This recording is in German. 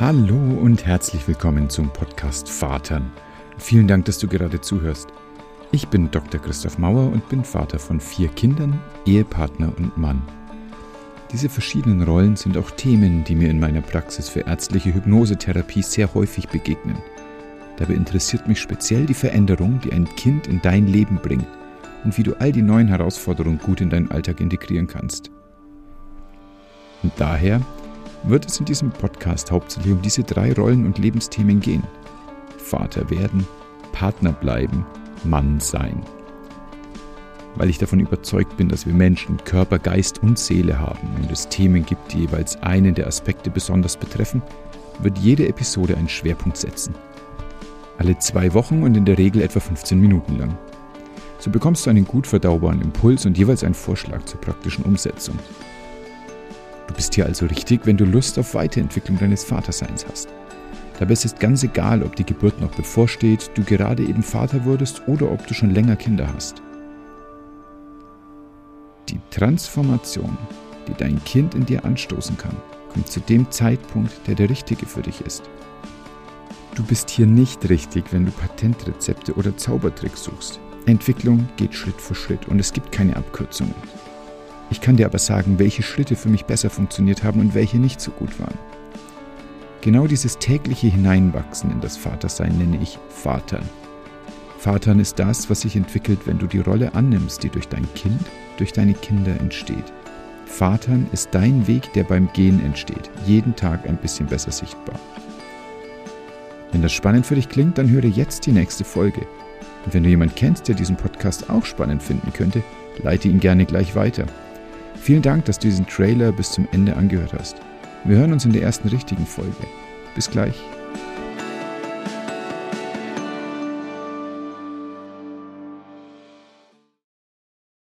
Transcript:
Hallo und herzlich willkommen zum Podcast Vatern. Vielen Dank, dass du gerade zuhörst. Ich bin Dr. Christoph Mauer und bin Vater von vier Kindern, Ehepartner und Mann. Diese verschiedenen Rollen sind auch Themen, die mir in meiner Praxis für ärztliche Hypnosetherapie sehr häufig begegnen. Dabei interessiert mich speziell die Veränderung, die ein Kind in dein Leben bringt und wie du all die neuen Herausforderungen gut in deinen Alltag integrieren kannst. Und daher wird es in diesem Podcast hauptsächlich um diese drei Rollen und Lebensthemen gehen. Vater werden, Partner bleiben, Mann sein. Weil ich davon überzeugt bin, dass wir Menschen Körper, Geist und Seele haben und es Themen gibt, die jeweils einen der Aspekte besonders betreffen, wird jede Episode einen Schwerpunkt setzen. Alle zwei Wochen und in der Regel etwa 15 Minuten lang. So bekommst du einen gut verdaubaren Impuls und jeweils einen Vorschlag zur praktischen Umsetzung. Du bist hier also richtig, wenn du Lust auf Weiterentwicklung deines Vaterseins hast. Dabei ist es ganz egal, ob die Geburt noch bevorsteht, du gerade eben Vater wurdest oder ob du schon länger Kinder hast. Die Transformation, die dein Kind in dir anstoßen kann, kommt zu dem Zeitpunkt, der der richtige für dich ist. Du bist hier nicht richtig, wenn du Patentrezepte oder Zaubertricks suchst. Entwicklung geht Schritt für Schritt und es gibt keine Abkürzungen. Ich kann dir aber sagen, welche Schritte für mich besser funktioniert haben und welche nicht so gut waren. Genau dieses tägliche Hineinwachsen in das Vatersein nenne ich Vatern. Vatern ist das, was sich entwickelt, wenn du die Rolle annimmst, die durch dein Kind, durch deine Kinder entsteht. Vatern ist dein Weg, der beim Gehen entsteht, jeden Tag ein bisschen besser sichtbar. Wenn das spannend für dich klingt, dann höre jetzt die nächste Folge. Und wenn du jemanden kennst, der diesen Podcast auch spannend finden könnte, leite ihn gerne gleich weiter. Vielen Dank, dass du diesen Trailer bis zum Ende angehört hast. Wir hören uns in der ersten richtigen Folge. Bis gleich.